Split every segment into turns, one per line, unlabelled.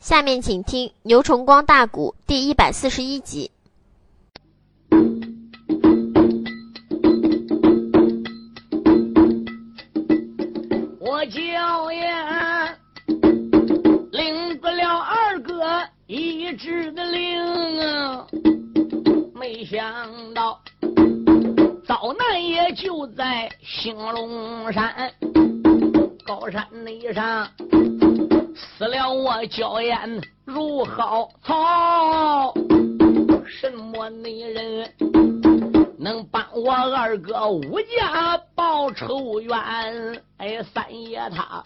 下面请听《牛崇光大鼓》第一百四十一集。
我叫呀，领不了二哥一支的令啊，没想到遭难也就在兴隆山高山内上。死了我娇艳如蒿草，什么女人能帮我二哥武家报仇冤？哎，三爷他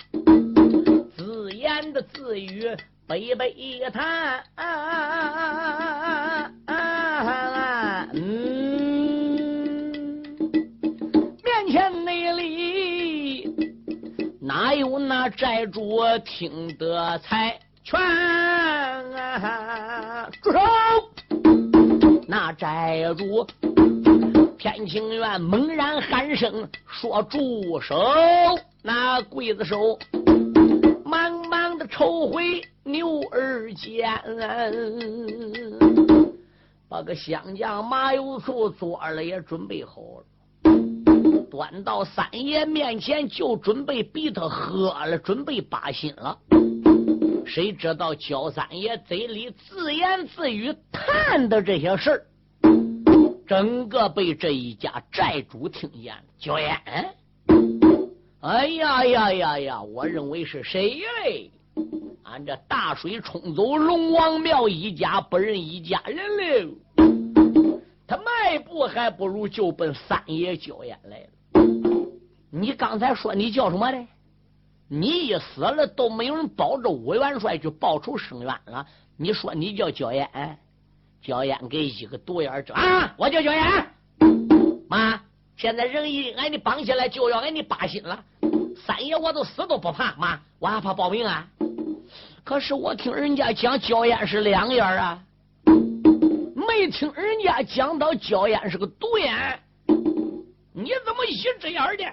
自言的自语悲悲叹，嗯，那寨主听得才全？住手！那寨主偏情愿猛然喊声说住手！那刽子手忙忙的抽回牛二尖，把个香酱麻油醋做了也准备好了。端到三爷面前，就准备逼他喝了，准备把心了。谁知道焦三爷嘴里自言自语谈的这些事，整个被这一家债主听见了。焦烟，哎呀呀呀呀！我认为是谁嘞？俺这大水冲走龙王庙一家不认一家人了。他迈步还不如就奔三爷焦烟来了。你刚才说你叫什么的？你一死了都没有人保着武元帅去报仇伸冤了。你说你叫焦艳，焦艳给一个独眼睁啊！我叫焦艳，妈，现在人已经挨你绑起来，就要挨你扒心了。三爷我都死都不怕，妈，我还怕报名啊？可是我听人家讲焦艳是两眼啊，没听人家讲到焦艳是个独眼。你怎么一只眼的？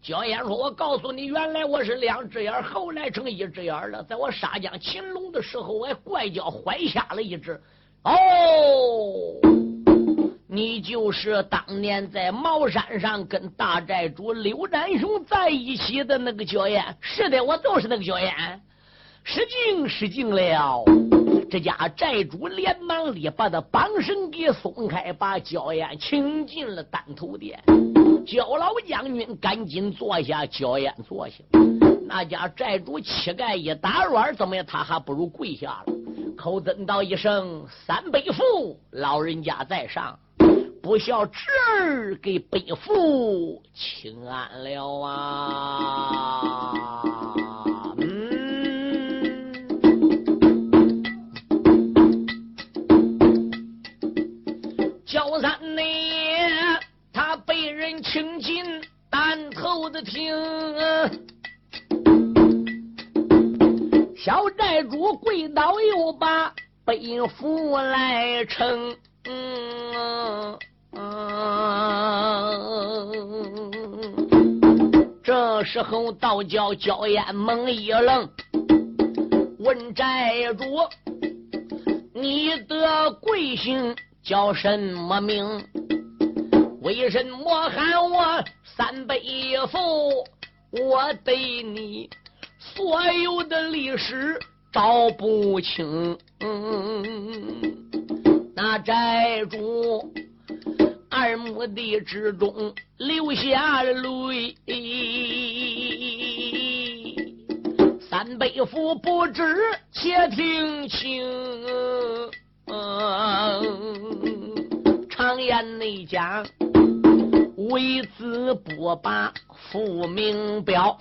焦烟说：“我告诉你，原来我是两只眼，后来成一只眼了。在我杀将擒龙的时候，我还怪叫坏瞎了一只。哦，你就是当年在茅山上跟大寨主刘占雄在一起的那个焦烟。是的，我就是那个焦烟。失敬失敬了。这家寨主连忙里把他绑绳给松开，把焦烟请进了丹头殿。”焦老将军赶紧坐下，焦烟坐下。那家寨主乞丐一打软，怎么样？他还不如跪下了。口尊道一声：“三辈父，老人家在上，不孝侄儿给辈父请安了啊！”丹头的听，小寨主跪倒又把背负来称。这时候道教焦烟猛一愣，问寨主：“你的贵姓叫什么名？”为什么喊我三辈父？我对你所有的历史道不清。那寨主二目的之中流下了泪，三辈父不知，且听清。常言内讲。为子不把父名标，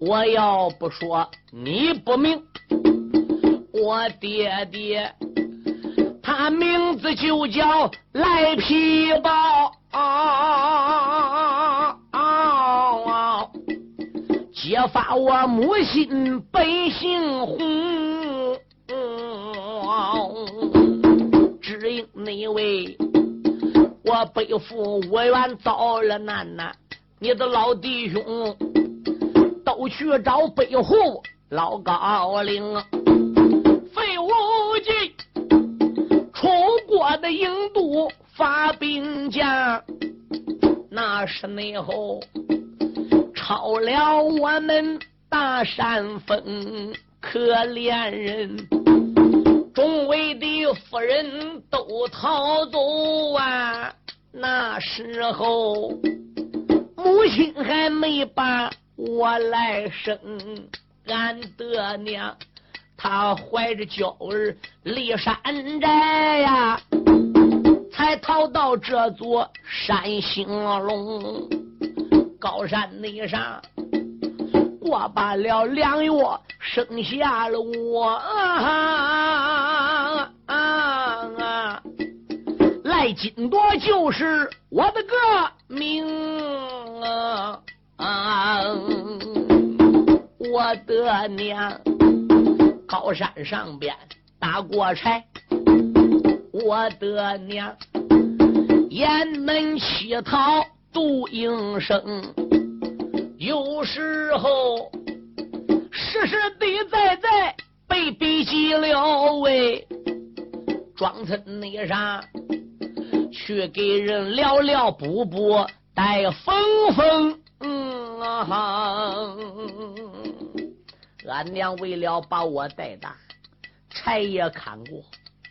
我要不说你不明。我爹爹他名字就叫赖皮包，揭发我母亲本姓洪，只因那位。我背负五愿遭了难难，你的老弟兄都去找北户老高岭，费无忌，楚国的郢都发兵将，那是内后抄了我们大山峰，可怜人。众位的夫人都逃走啊！那时候母亲还没把我来生，俺的娘。她怀着娇儿离山寨呀，才逃到这座山兴隆高山那上，过罢了两月，生下了我啊金多就是我的个名啊，我的娘。高山上边打过柴，我的娘！雁门乞讨度营生，有时候实实在在被逼急了喂，庄村那上去给人聊聊补补带风风，嗯啊哈。俺娘为了把我带大，柴也砍过，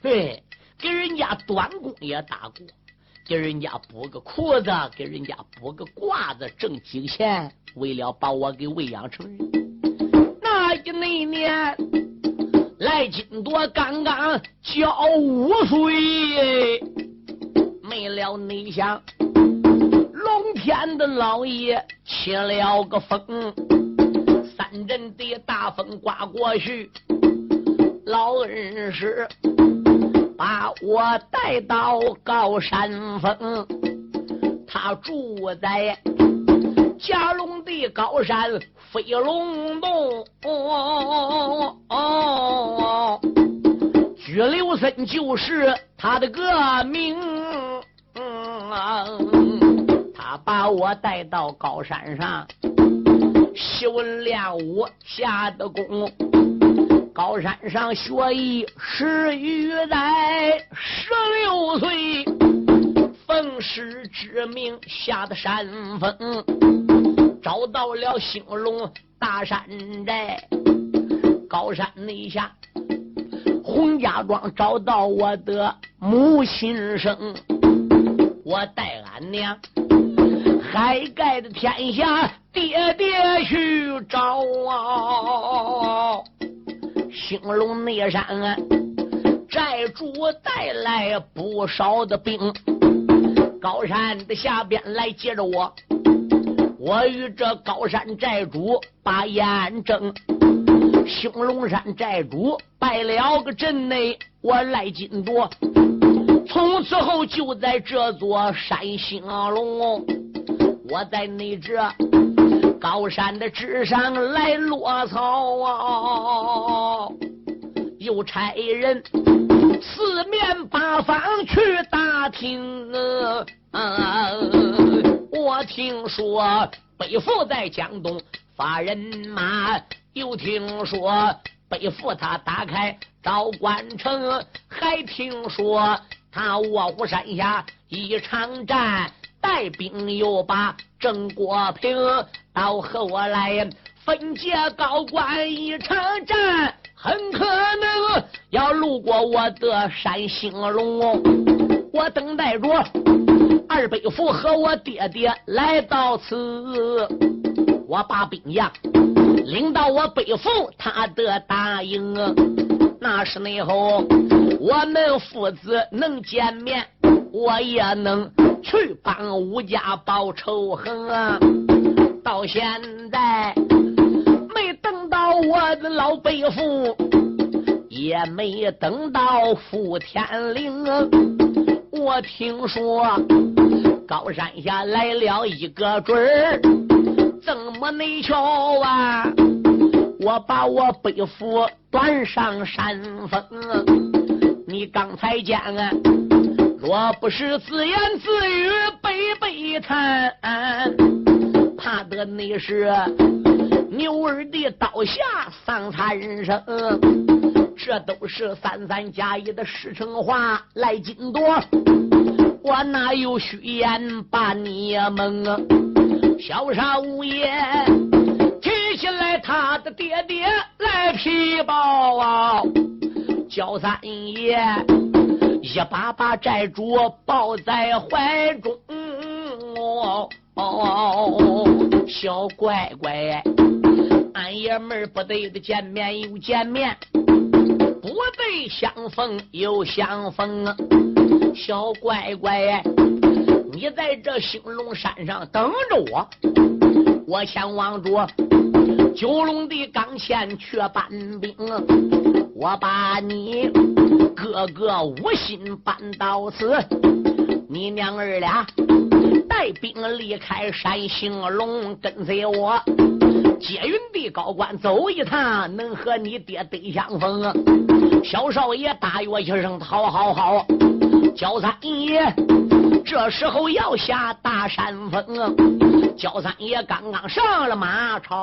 嘿，给人家短工也打过，给人家补个裤子，给人家补个褂子，挣几个钱，为了把我给喂养成人。那一那年，来金多刚刚交五岁，没了内想，龙天的老爷起了个风。三阵的大风刮过去，老恩师把我带到高山峰，他住在加隆的高山飞龙洞。居留森就是他的个名，他把我带到高山上。习练武下的功，高山上学艺十余载，十六岁奉师之命下的山峰，找到了兴隆大山寨，高山内下洪家庄找到我的母亲生，我带俺娘。海盖的天下，爹爹去找啊！兴隆内山啊寨主带来不少的兵，高山的下边来接着我。我与这高山寨主把眼争，兴隆山寨主败了个阵内，我赖金多。从此后就在这座山兴隆。我在你这高山的之上来落草啊，又差人四面八方去打听啊。我听说北府在江东发人马，又听说北府他打开昭关城，还听说他卧虎山下一场战。带兵又把郑国平到和我来分界高关一场战，很可能要路过我的山兴隆。我等待着二伯父和我爹爹来到此，我把兵将领到我北府，他的大营。那是内后我们父子能见面，我也能。去帮吴家报仇恨啊！到现在没等到我的老伯父，也没等到傅天灵。我听说高山下来了一个准儿，怎么没瞧啊？我把我伯父端上山峰，你刚才见啊？若不是自言自语悲悲叹，怕得你是牛儿的刀下丧残生。这都是三三加一的实诚话。来金多，我哪有虚言把你蒙啊？小沙五爷提起来他的爹爹来皮包啊，小三爷一把把债主抱在怀中。哦，小乖乖，俺爷们不得的见面又见面，不得相逢又相逢啊！小乖乖，你在这兴隆山上等着我，我前往着九龙的岗前去搬兵，我把你哥哥无心搬到此，你娘儿俩。带兵离开山兴隆，跟随我接云的高官走一趟，能和你爹得相逢。小少爷大约一声：“好好好！”焦三爷这时候要下大山峰。焦三爷刚刚上了马超，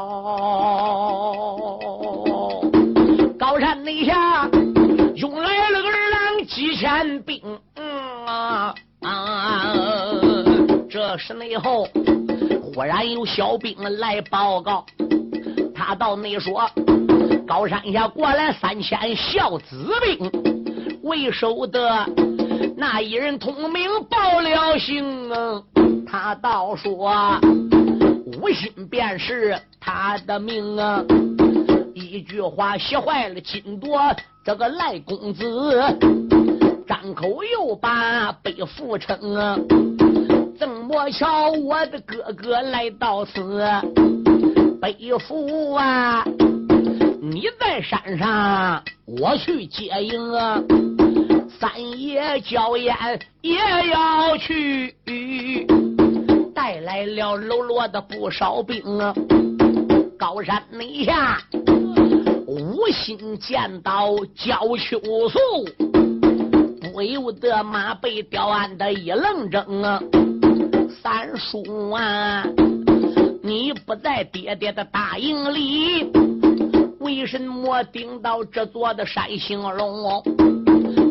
高山内下涌来了二郎几千兵。嗯啊啊！这时内后，忽然有小兵来报告，他到内说：高山下过来三千孝子兵，为首的那一人通名报了姓啊。他倒说无心便是他的命啊。一句话吓坏了金多这个赖公子，张口又把北府称啊。怎么瞧我的哥哥来到此，北府啊！你在山上，我去接应啊！三爷焦烟也要去，带来了喽啰的不少兵啊！高山内下，无心见到焦秋素，不由得马背吊鞍的一愣怔啊！三叔啊，你不在爹爹的大营里，为什么顶到这座的山兴隆？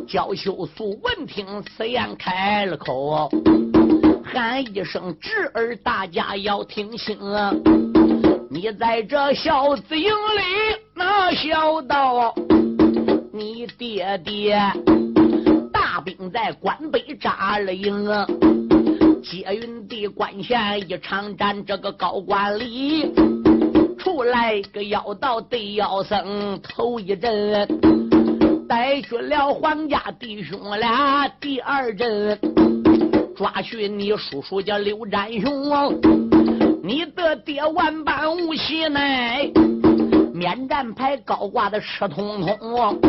焦秀素闻听此言，开了口，喊一声侄儿，大家要听清啊！你在这小子营里哪小道？你爹爹大兵在关北扎了营！接云的关前一场战，这个高官里出来个妖道对妖僧，头一阵带去了皇家弟兄俩，第二阵抓去你叔叔叫刘占雄，你的爹万般无喜奈，免战牌高挂的赤通通，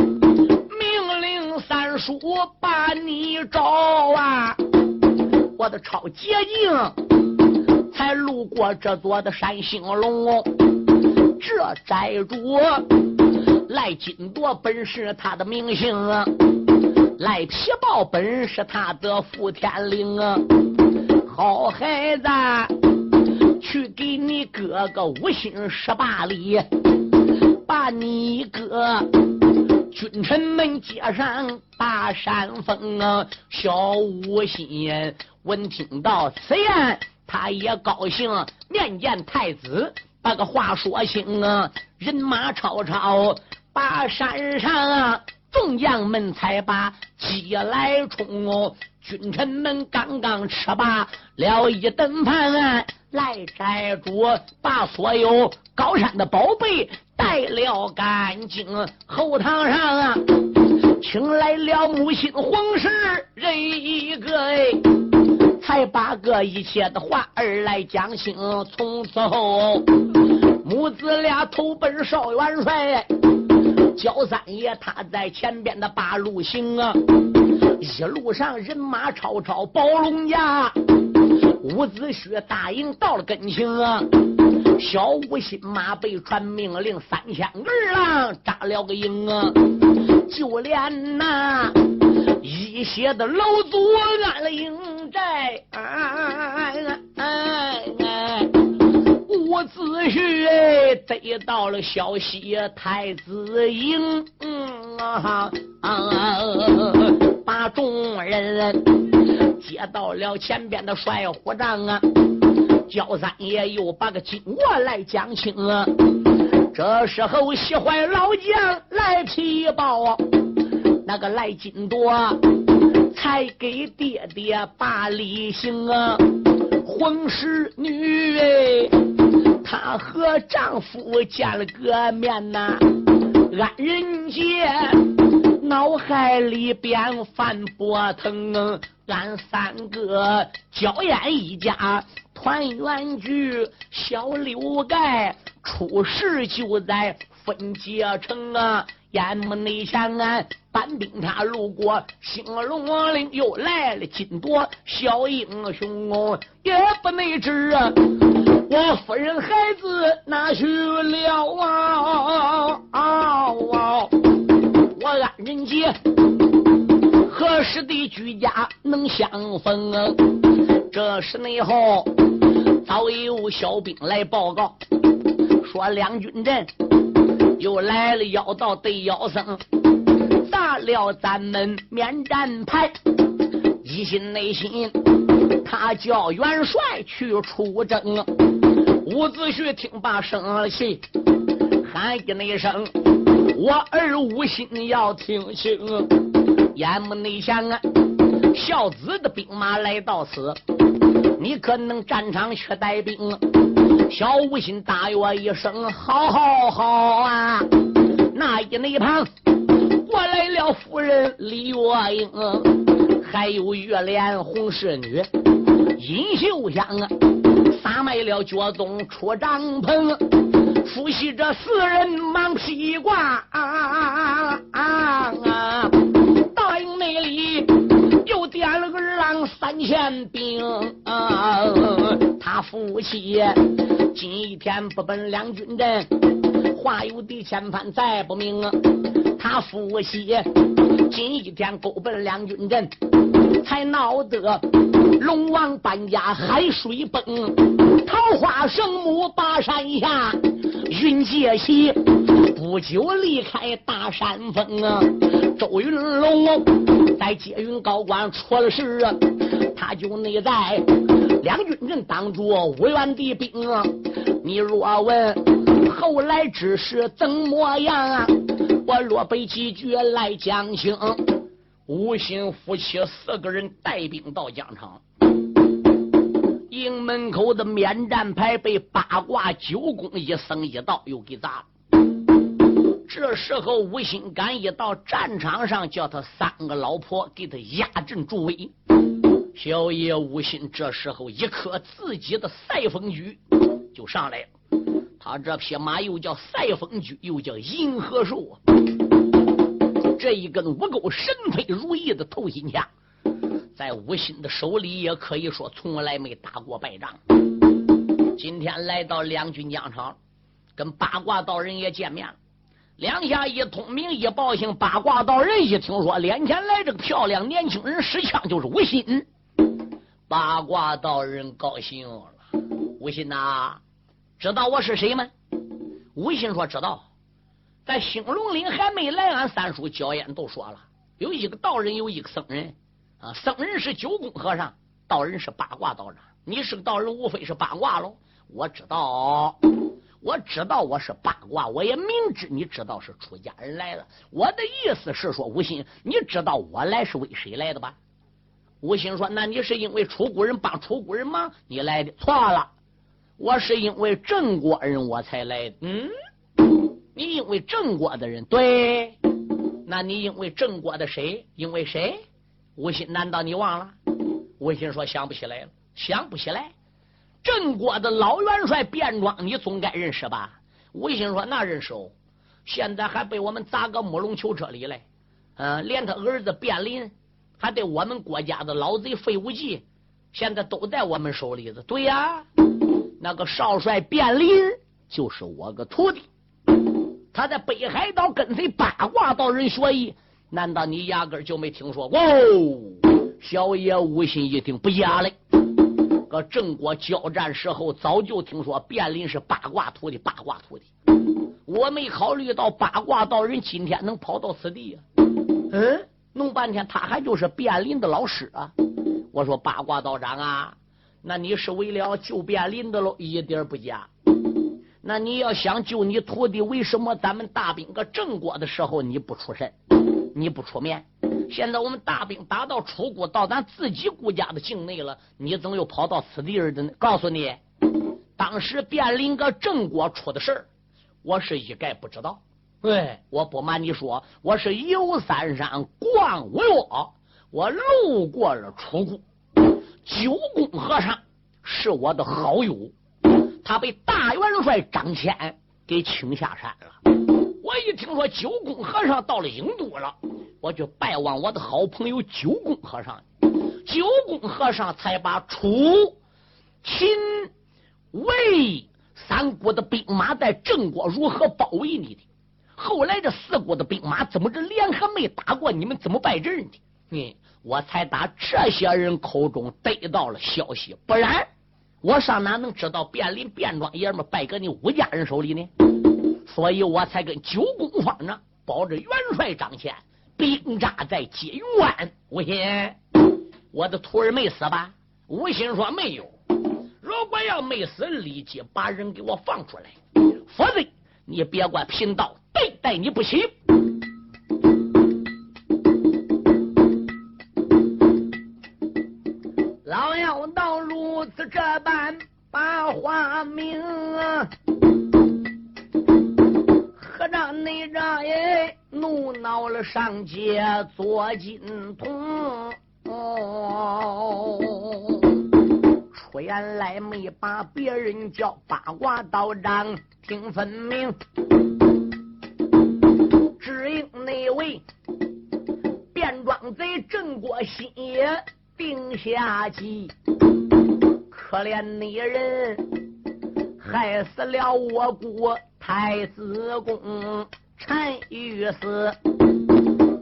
命令三叔把你找啊！我的超捷径，才路过这座的山兴隆。这寨主赖金铎本是他的名姓，赖皮豹本是他的副天令啊。好孩子，去给你哥哥五心十八里，把你哥。君臣们接上大山峰啊！小五心闻听到此言，他也高兴，面见太子，把个话说清啊！人马超超，把山上啊众将们才把鸡来冲哦！君臣们刚刚吃罢了一顿饭，来寨主把所有高山的宝贝。带了干净，后堂上啊，请来了母亲皇室人一个，哎，才把个一切的话儿来讲清。从此后，母子俩投奔少元帅，焦三爷他在前边的八路行啊，一路上人马超超，宝龙家伍子胥大营到了跟前啊。小五心马被传命令，三千儿郎扎了个营啊！就连那一些的老祖安了营寨，哎哎哎！伍子胥得到了消息，太子营啊把众人接到了前边的帅虎帐啊。焦三爷又把个经过来讲清啊。这时候喜欢老将来提报，那个赖金多才给爹爹把礼行啊，婚事女哎，她和丈夫见了个面呐，俺人杰脑海里边翻波腾，俺三个娇艳一家团圆聚，小刘盖。出事就在分界城啊！眼目内前俺搬兵他路过兴隆岭，又来了金夺小英雄，也不内知啊！我夫人孩子哪去了啊？我安仁杰何时的居家能相逢？这时内后早有小兵来报告。说两军阵又来了，妖道对妖僧，砸了咱们免战牌。一心内心，他叫元帅去出征。伍子胥听罢生了气，喊一那声：“我儿无心要听清。”眼目内想啊，孝子的兵马来到此，你可能战场去带兵？小吴心大约一声：“好，好，好啊！”那一那一旁过来了夫人李月英，还有月莲红侍女尹秀香啊，撒卖了脚宗出帐篷，夫妻这四人忙披挂啊啊！啊啊三千兵啊，他夫妻。今一天不奔两军阵，话有的千番再不明。他夫妻今一天勾奔两军阵，才闹得龙王搬家海水崩，桃花圣母把山下云界西，不久离开大山峰啊。周云龙在接云高官出了事啊，他就内在。两军阵挡住五员的兵，你若问后来之事怎么样啊？我若背几句来讲清。吴兴夫妻四个人带兵到疆场，营门口的免战牌被八卦九宫一僧一道又给砸了。这时候吴兴赶一到战场上，叫他三个老婆给他压阵助威。小爷无心，这时候一颗自己的赛风驹就上来了。他这匹马又叫赛风驹，又叫银河树。这一根五钩神飞如意的头心枪，在吴心的手里也可以说从来没打过败仗。今天来到两军疆场，跟八卦道人也见面了。两下一通名一报信，八卦道人一听说脸前来这个漂亮年轻人使枪就是吴心。八卦道人高兴了，吴心呐，知道我是谁吗？吴心说知道，在兴隆岭还没来，俺三叔焦烟都说了，有一个道人，有一个僧人啊，僧人是九宫和尚，道人是八卦道人。你是个道人，无非是八卦喽。我知道，我知道我是八卦，我也明知你知道是出家人来了。我的意思是说，吴心，你知道我来是为谁来的吧？吴兴说：“那你是因为楚国人帮楚国人忙，你来的错了。我是因为郑国人我才来的。嗯，你因为郑国的人对？那你因为郑国的谁？因为谁？吴兴，难道你忘了？吴兴说想不起来了，想不起来。郑国的老元帅卞庄，你总该认识吧？吴兴说那认识哦，现在还被我们砸个木龙囚车里来。嗯，连他儿子卞林。”还得我们国家的老贼费无忌，现在都在我们手里子。对呀，那个少帅卞林就是我个徒弟，他在北海道跟随八卦道人学艺，难道你压根就没听说过？小爷无心一听不假嘞。搁郑国交战时候，早就听说卞林是八卦徒弟，八卦徒弟。我没考虑到八卦道人今天能跑到此地呀。嗯，弄半天他还就是卞林的老师啊。我说八卦道长啊，那你是为了救卞林的喽？一点不假。那你要想救你徒弟，为什么咱们大兵搁郑国的时候你不出身，你不出面？现在我们大兵打到楚国，到咱自己国家的境内了，你怎么又跑到此地儿的呢？告诉你，当时卞林搁郑国出的事儿，我是一概不知道。对，我不瞒你说，我是游三山逛五岳，我路过了楚国。九公和尚是我的好友，他被大元帅张骞给请下山了。我一听说九公和尚到了郢都了，我就拜望我的好朋友九公和尚。九公和尚才把楚、秦、魏三国的兵马在郑国如何包围你的。后来这四国的兵马怎么这连还没打过？你们怎么败阵的？嗯，我才打这些人口中得到了消息，不然我上哪能知道卞林卞庄爷们败搁你武家人手里呢？所以我才跟九公方丈保着元帅张骞兵扎在接云湾。吴心，我的徒儿没死吧？吴心说没有。如果要没死，立即把人给我放出来，否则你别怪贫道。对待你不行，老妖道如此这般把话明，和尚内吒也怒恼了上街左金童，哦出言来没把别人叫八卦道长听分明。那位变装贼郑国新也定下计，可怜那人害死了我国太子公陈玉死，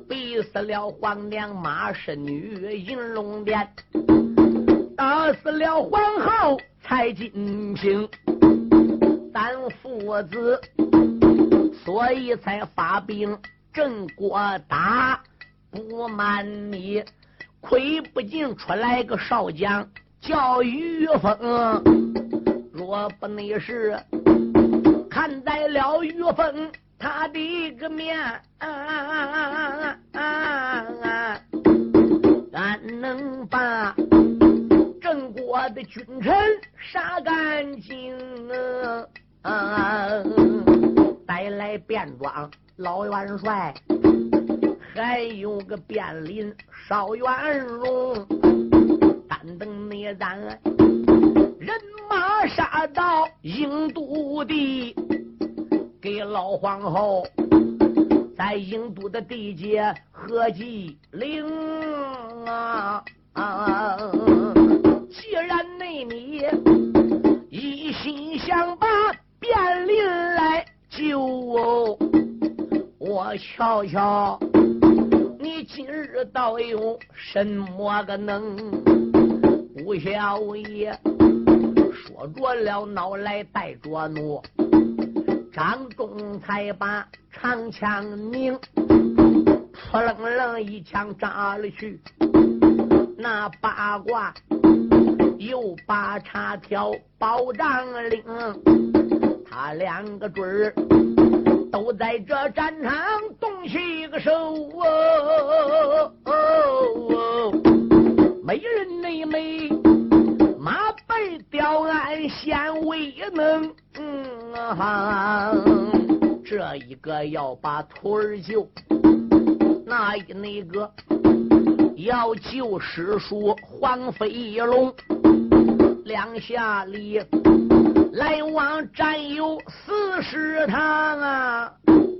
逼死了皇娘马氏女银龙殿，打死了皇后蔡金平，三父子。所以才发兵郑国打，不瞒你，亏不尽出来个少将叫于峰。若不你是看在了于峰他的个面，俺能把郑国的君臣杀干净啊！带来便装老元帅，还有个便林少元荣，单等你咱人马杀到郢都地，给老皇后在郢都的地界合计灵啊！既然那你一心想把便林来。救哦！我瞧瞧，你今日倒有什么个能？吴小爷说着了，脑来带着怒，张仲才把长枪拧，扑棱棱一枪扎了去。那八卦又把叉挑包丈领。他两个准儿都在这战场动起一个手哦，哦哦，没人内美，马背吊鞍显威能。嗯啊，这一个要把徒儿救，那一那个要救师叔黄飞龙，两下里。来往战友四十趟啊！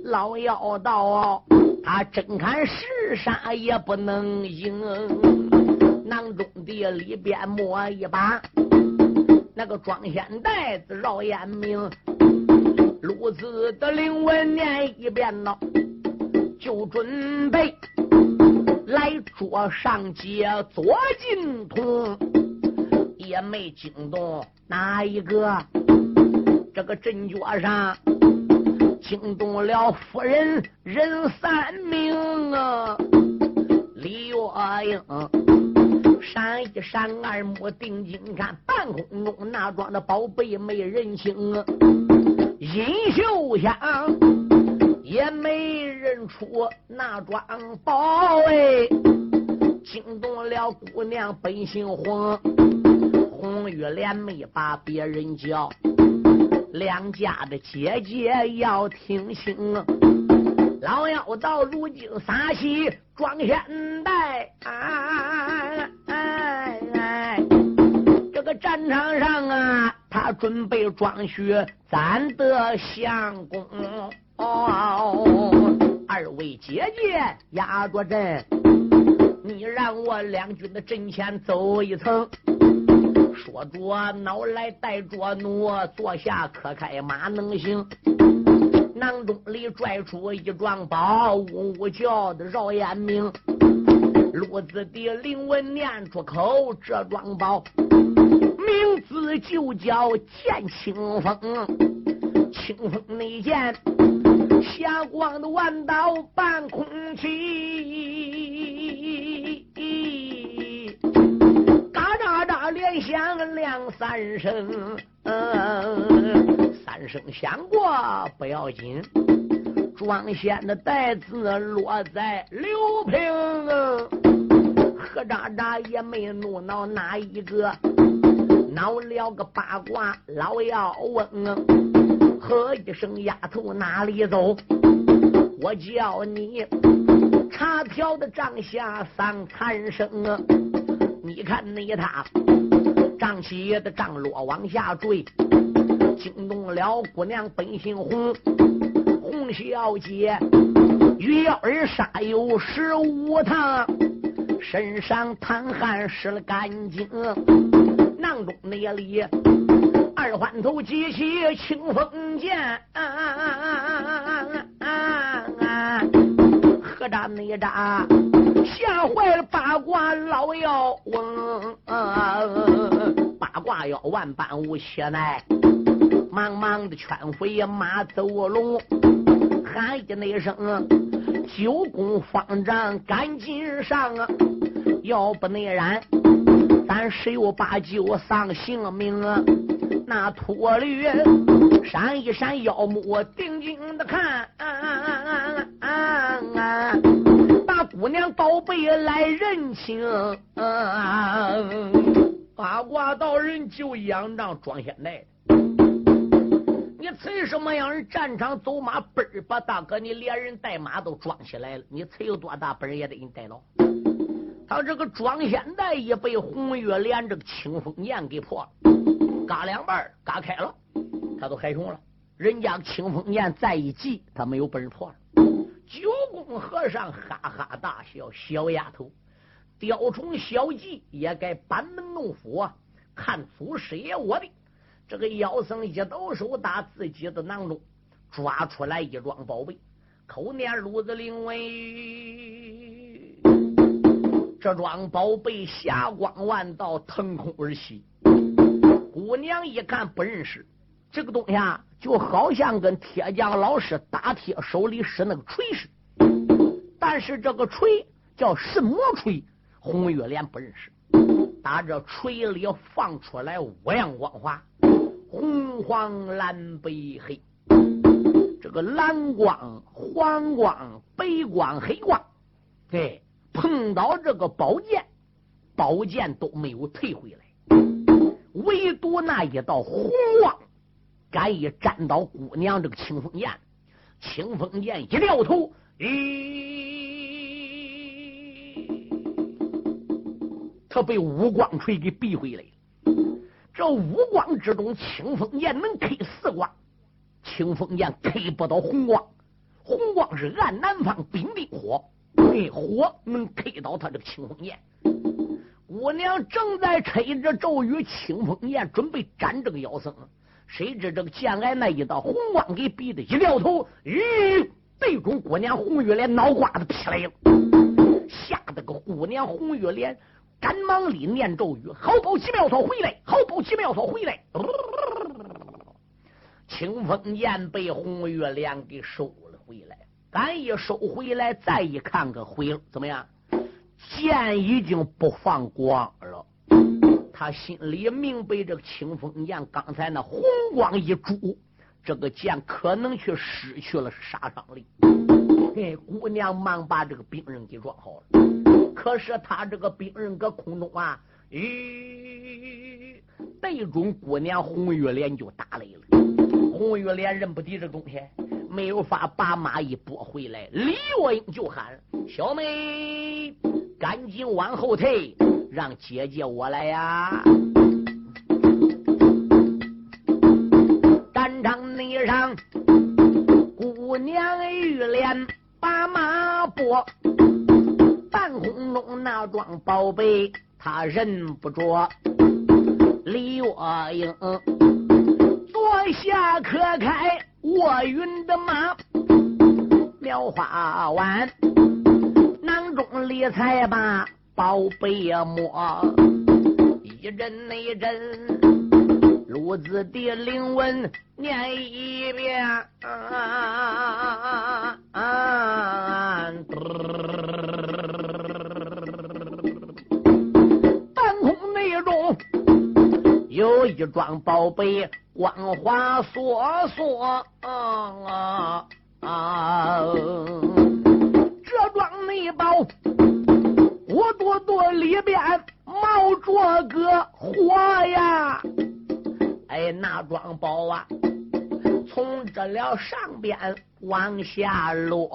老妖道，他真看是啥也不能赢。囊中的里边摸一把，那个装仙袋子绕眼明。路子的灵文念一遍呐，就准备来捉上街左金童，也没惊动哪一个。这个阵脚上惊动了夫人人三名啊！李月英闪一闪二目定睛看，半空中那装的宝贝没人情啊！尹秀香也没认出那装宝哎，惊动了姑娘本姓洪，红玉莲没把别人叫。两家的姐姐要听清，老妖道如今撒喜装现代，哎哎哎这个战场上啊，他准备装学咱的相公哦。二位姐姐压着阵，你让我两军的阵前走一层。说着，脑来带着怒，坐下可开马能行。囊中里拽出一桩宝，呜呜叫的绕眼明。陆子弟灵文念出口，这桩宝名字就叫剑清风。清风那剑，霞光的万道半空起。连响两三声，嗯三声响过不要紧，庄县的袋子落在刘平，何渣渣也没怒恼哪一个，恼了个八卦老要问，喝一声丫头哪里走？我叫你茶条的帐下三残生啊！你看你他。仗起的帐落往下坠，惊动了姑娘本姓洪，洪小姐，玉腰儿杀有十五趟，身上淌汗湿了干净，囊中那里二环头举起清风剑，啊啊啊啊啊啊啊啊何扎那扎，吓坏了八卦老妖翁。八卦妖万般无血奈，忙忙的劝回马走龙，喊一那声九宫方丈赶紧上啊！要不那然，咱十有八九丧性命啊！那秃驴闪一闪腰目，定睛的看，啊啊啊啊姑娘宝贝来认清。八卦道人就仰仗装现代，你催什么样人？战场走马奔儿吧，大哥，你连人带马都装起来了，你催有多大本也得给你带到。他这个装现代也被红月连这个清风剑给破了，嘎两半嘎开了，他都害穷了。人家清风剑再一急，他没有本事破了。九宫和尚哈哈大笑，小丫头。雕虫小技也该班门弄斧啊！看祖师爷我的这个妖僧一抖手，打自己的囊中抓出来一桩宝贝，口念鲁子灵文。这桩宝贝霞光万道，腾空而起。姑娘一看不认识这个东西啊，就好像跟铁匠老师打铁手里使那个锤似的，但是这个锤叫什么锤？红月莲不认识，打这锤里放出来五样光华，红、黄、蓝、白、黑。这个蓝光、黄光、白光、黑光，哎，碰到这个宝剑，宝剑都没有退回来，唯独那一道红光，敢一沾到姑娘这个清风剑，清风剑一掉头，咦。他被五光锤给逼回来了。这五光之中，清风剑能 K 四光，清风剑 K 不到红光。红光是按南方冰的火，对火能 K 到他这个清风剑。姑娘正在吹着咒语，清风剑准备斩这个妖僧，谁知这个剑来那一道红光给逼的，一掉头，咦，对准姑娘红玉莲脑瓜子劈来了，吓得个姑娘红玉莲。赶忙里念咒语，好宝奇妙所回来，好宝奇妙所回来。清风剑被红月莲给收了回来。赶一收回来，再一看个回怎么样？剑已经不放光了。他心里明白，这个清风剑刚才那红光一出，这个剑可能却失去了杀伤力。嘿，姑娘忙把这个兵刃给装好了。可是他这个兵刃搁空中啊，咦，对准姑娘红玉莲就打来了。红玉莲认不得这东西，没有法把马一拨回来。李文英就喊：“小妹，赶紧往后退，让姐姐我来呀！”战场内上，姑娘玉莲。把马拨，半空中那桩宝贝，他认不着。李月英坐下可开卧云的马，描花弯，囊中里才把宝贝呀摸，一阵一阵。路子的灵文念一遍，半空内中有一桩宝贝，光华烁烁。这我朵朵里边冒着个火呀！哎，那装宝啊，从这了上边往下落。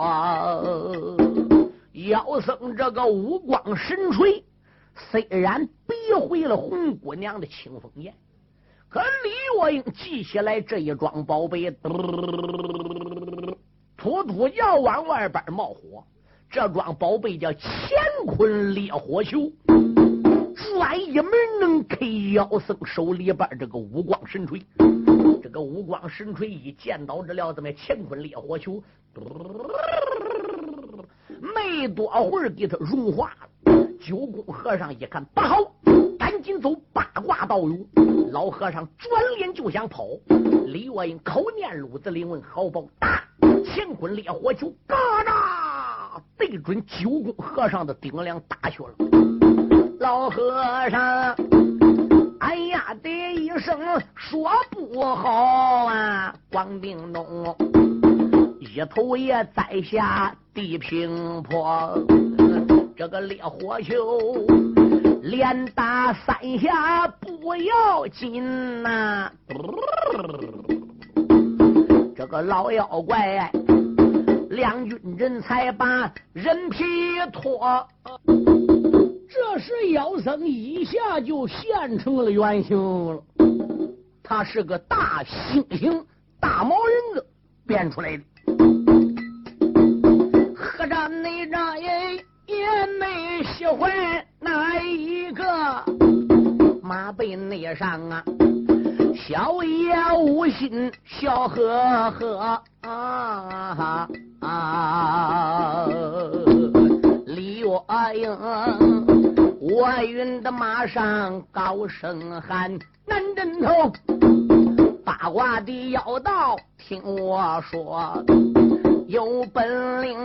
妖僧这个五光神锤，虽然逼回了红姑娘的清风剑，可李若英记起来这一桩宝贝，突突要往外边冒火。这桩宝贝叫乾坤烈火球。专一门能开妖僧手里边这个五光神锤，这个五光神锤一见到这了，怎么乾坤烈火球，没多会儿给他融化了。九宫和尚一看不好，赶紧走八卦道路。老和尚转脸就想跑，李月英口念鲁子灵文，好宝打乾坤烈火球，嘎对准九宫和尚的顶梁打去了。老和尚，哎呀的一声说不好啊！光腚东一头也栽下地平坡，这个烈火球连打三下不要紧呐！这个老妖怪，两军人才把人皮脱。这时，妖僧一下就现成了原形了。他是个大猩猩、大毛人子变出来的。和尚内张也也没喜欢哪一个马背内上啊？小爷无心笑呵呵啊啊！李月英。我云的马上高声喊：“南镇头八卦的妖道，听我说，有本领，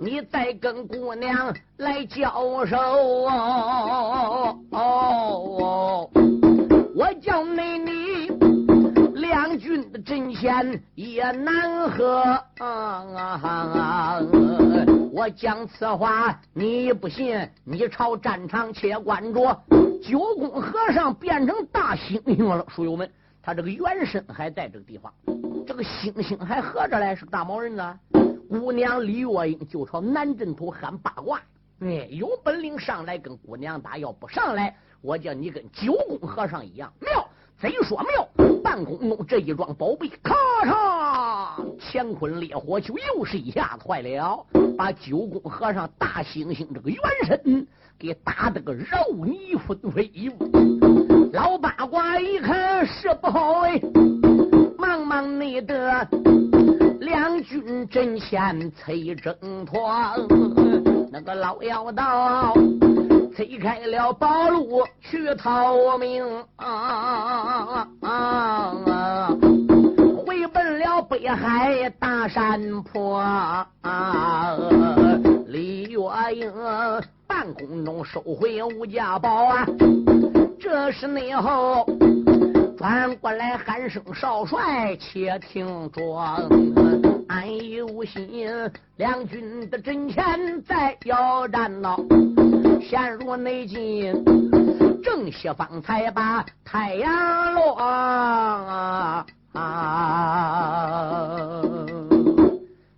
你再跟姑娘来交手哦。我叫美女，阵前也难喝啊。”我讲此话，你不信？你朝战场且观着。九宫和尚变成大猩猩了，书友们，他这个原身还在这个地方，这个猩猩还合着来，是个大毛人呢。姑娘李月英就朝南镇头喊八卦，哎，有本领上来跟姑娘打，要不上来，我叫你跟九宫和尚一样。妙，贼说妙，半空中这一桩宝贝，咔嚓，乾坤烈火球又是一下子坏了。把九宫和尚大猩猩这个原身给打得个肉泥纷飞，老八卦一看是不好哎，忙忙内得两军阵前催征团，那个老妖道推开了宝路去逃命，回奔了北海大山坡。李月英半空中收回吴家宝啊，这是内后转过来喊声少帅，且听着，俺有心两军的阵前再要战呐。陷入内境，正西方才把太阳落啊！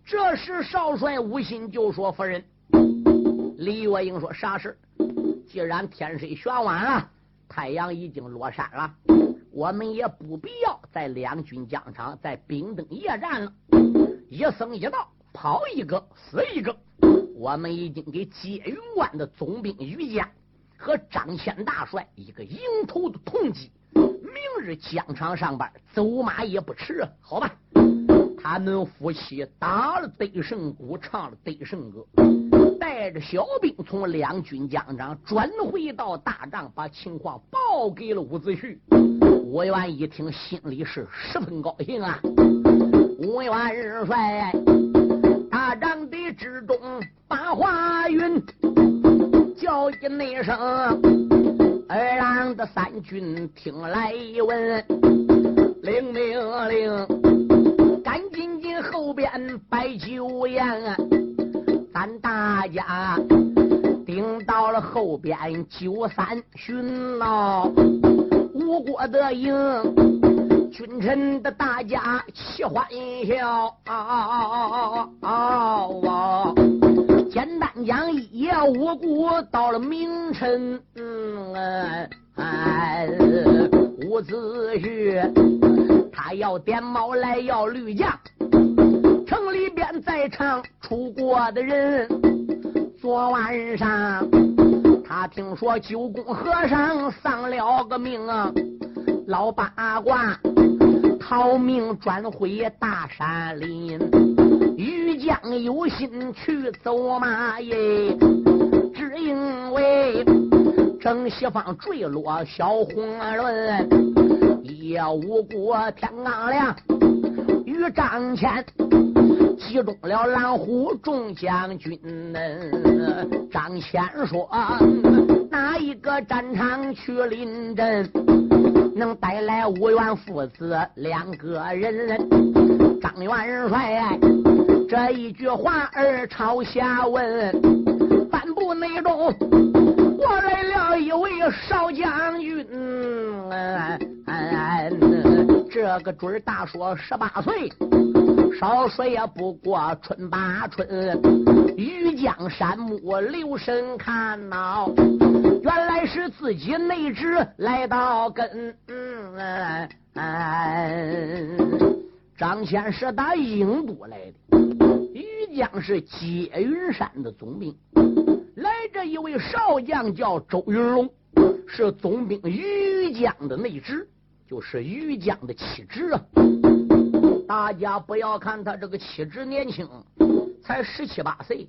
这时少帅无心就说：“夫人，李月英说啥事？既然天色玄晚了，太阳已经落山了，我们也不必要在两军疆场再兵灯夜战了。一僧一道，跑一个死一个。”我们已经给解云关的总兵于江和张骞大帅一个迎头的痛击，明日疆场上班走马也不迟！好吧，他们夫妻打了得胜鼓，唱了得胜歌，带着小兵从两军疆场转回到大帐，把情况报给了伍子胥。伍元一听，心里是十分高兴啊！伍元帅。大帐的之中花云叫一那声，二郎的三军听来一问，领命令，赶紧进后边摆酒宴，咱大家顶到了后边酒三巡了，吴国的营。君臣的大家齐欢笑，简单讲一夜无故到了明晨，伍子胥他要点卯来要绿将，城里边在场出国的人，昨晚上他听说九宫和尚丧了个命啊。老八卦逃命转回大山林，于将有心去走马耶，只因为正西方坠落小红轮，夜无过天刚亮，与张骞击中了蓝虎众将军。张骞说：“哪一个战场去临阵？”能带来五元父子两个人，张元帅这一句话儿朝下问，半部内中我来了一位少将军，这个准儿大说十八岁，少说也不过春八春，欲江山木留神看呐。原来是自己内侄来到跟，张骞是打印度来的，于江是接云山的总兵，来这一位少将叫周云龙，是总兵于江的内侄，就是于江的妻侄啊。大家不要看他这个妻侄年轻，才十七八岁，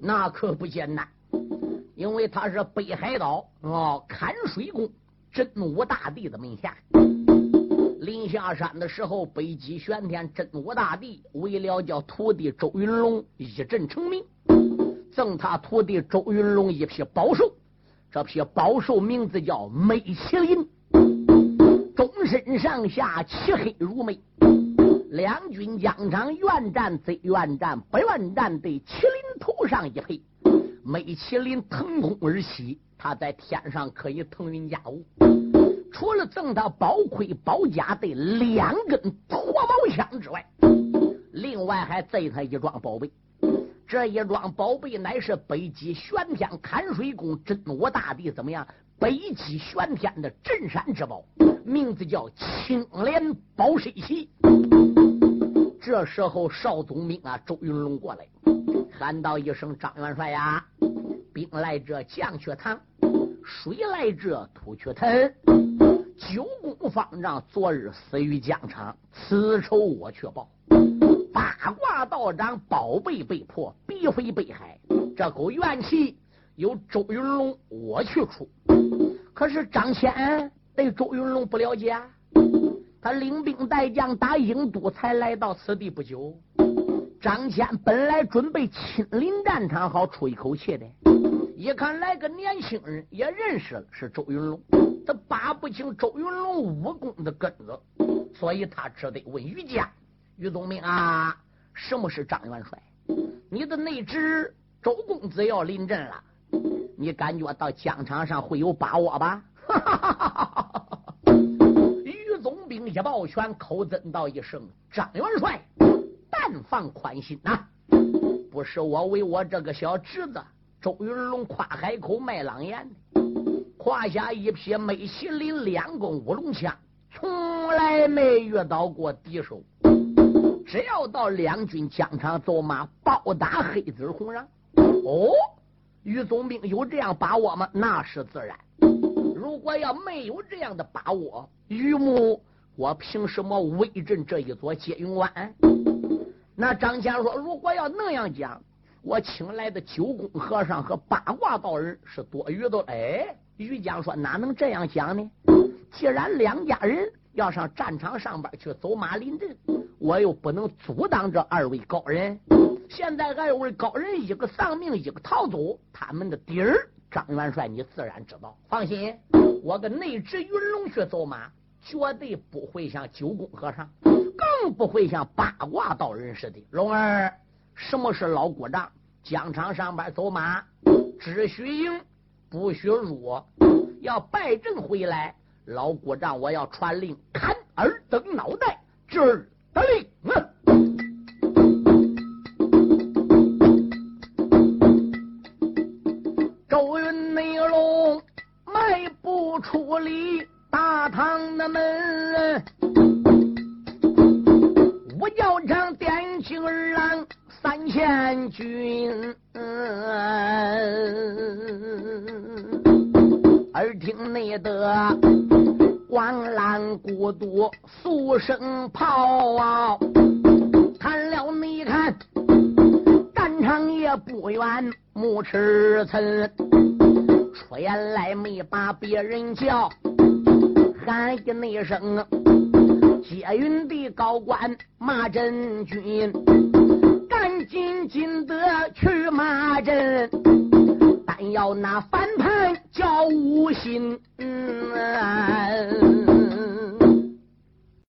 那可不简单。因为他是北海道啊看水宫真武大帝的门下，临下山的时候，北极玄天真武大帝为了叫徒弟周云龙一阵成名，赠他徒弟周云龙一匹宝兽，这匹宝兽名字叫美麒麟，终身上下漆黑如煤，两军疆场愿战则愿战，不愿战对麒麟头上一配。美麒麟腾空而起，他在天上可以腾云驾雾。除了赠他宝盔宝甲的两根脱毛枪之外，另外还赠他一桩宝贝。这一桩宝贝乃是北极玄天看水宫真武大帝怎么样？北极玄天的镇山之宝，名字叫青莲宝水旗。这时候，少总兵啊，周云龙过来。喊道一声：“张元帅呀，兵来者将去堂，水来者土去屯。九宫方丈昨日死于疆场，此仇我却报。八卦道长宝贝被破，必飞北海，这口怨气由周云龙我去出。可是张骞对周云龙不了解，啊，他领兵带将打郢都才来到此地不久。张骞本来准备亲临战场，好出一口气的。一看来个年轻人，也认识了是周云龙，他扒不清周云龙武功的根子，所以他只得问于家：“于宗明啊，什么是张元帅？你的内侄周公子要临阵了，你感觉到疆场上会有把握吧？” 于宗兵一抱拳，口尊道一声：“张元帅，但放宽心呐，不是我为我这个小侄子。”周云龙夸海口卖狼烟，胯下一匹美麒麟两弓五龙枪，从来没遇到过敌手。只要到两军疆场走马，包打黑子红瓤。哦，于总兵有这样把握吗？那是自然。如果要没有这样的把握，于母我凭什么威震这一座接云关？那张骞说，如果要那样讲。我请来的九宫和尚和八卦道人是多余的。哎，于江说哪能这样讲呢？既然两家人要上战场上边去走马临阵，我又不能阻挡这二位高人。现在二位高人一个丧命，一个逃走，他们的底儿，张元帅你自然知道。放心，我跟内侄云龙去走马，绝对不会像九宫和尚，更不会像八卦道人似的。龙儿。什么是老古杖？疆场上边走马，只许赢，不许辱。要败阵回来，老古杖我要传令，砍耳等脑袋，这儿得令。声炮啊！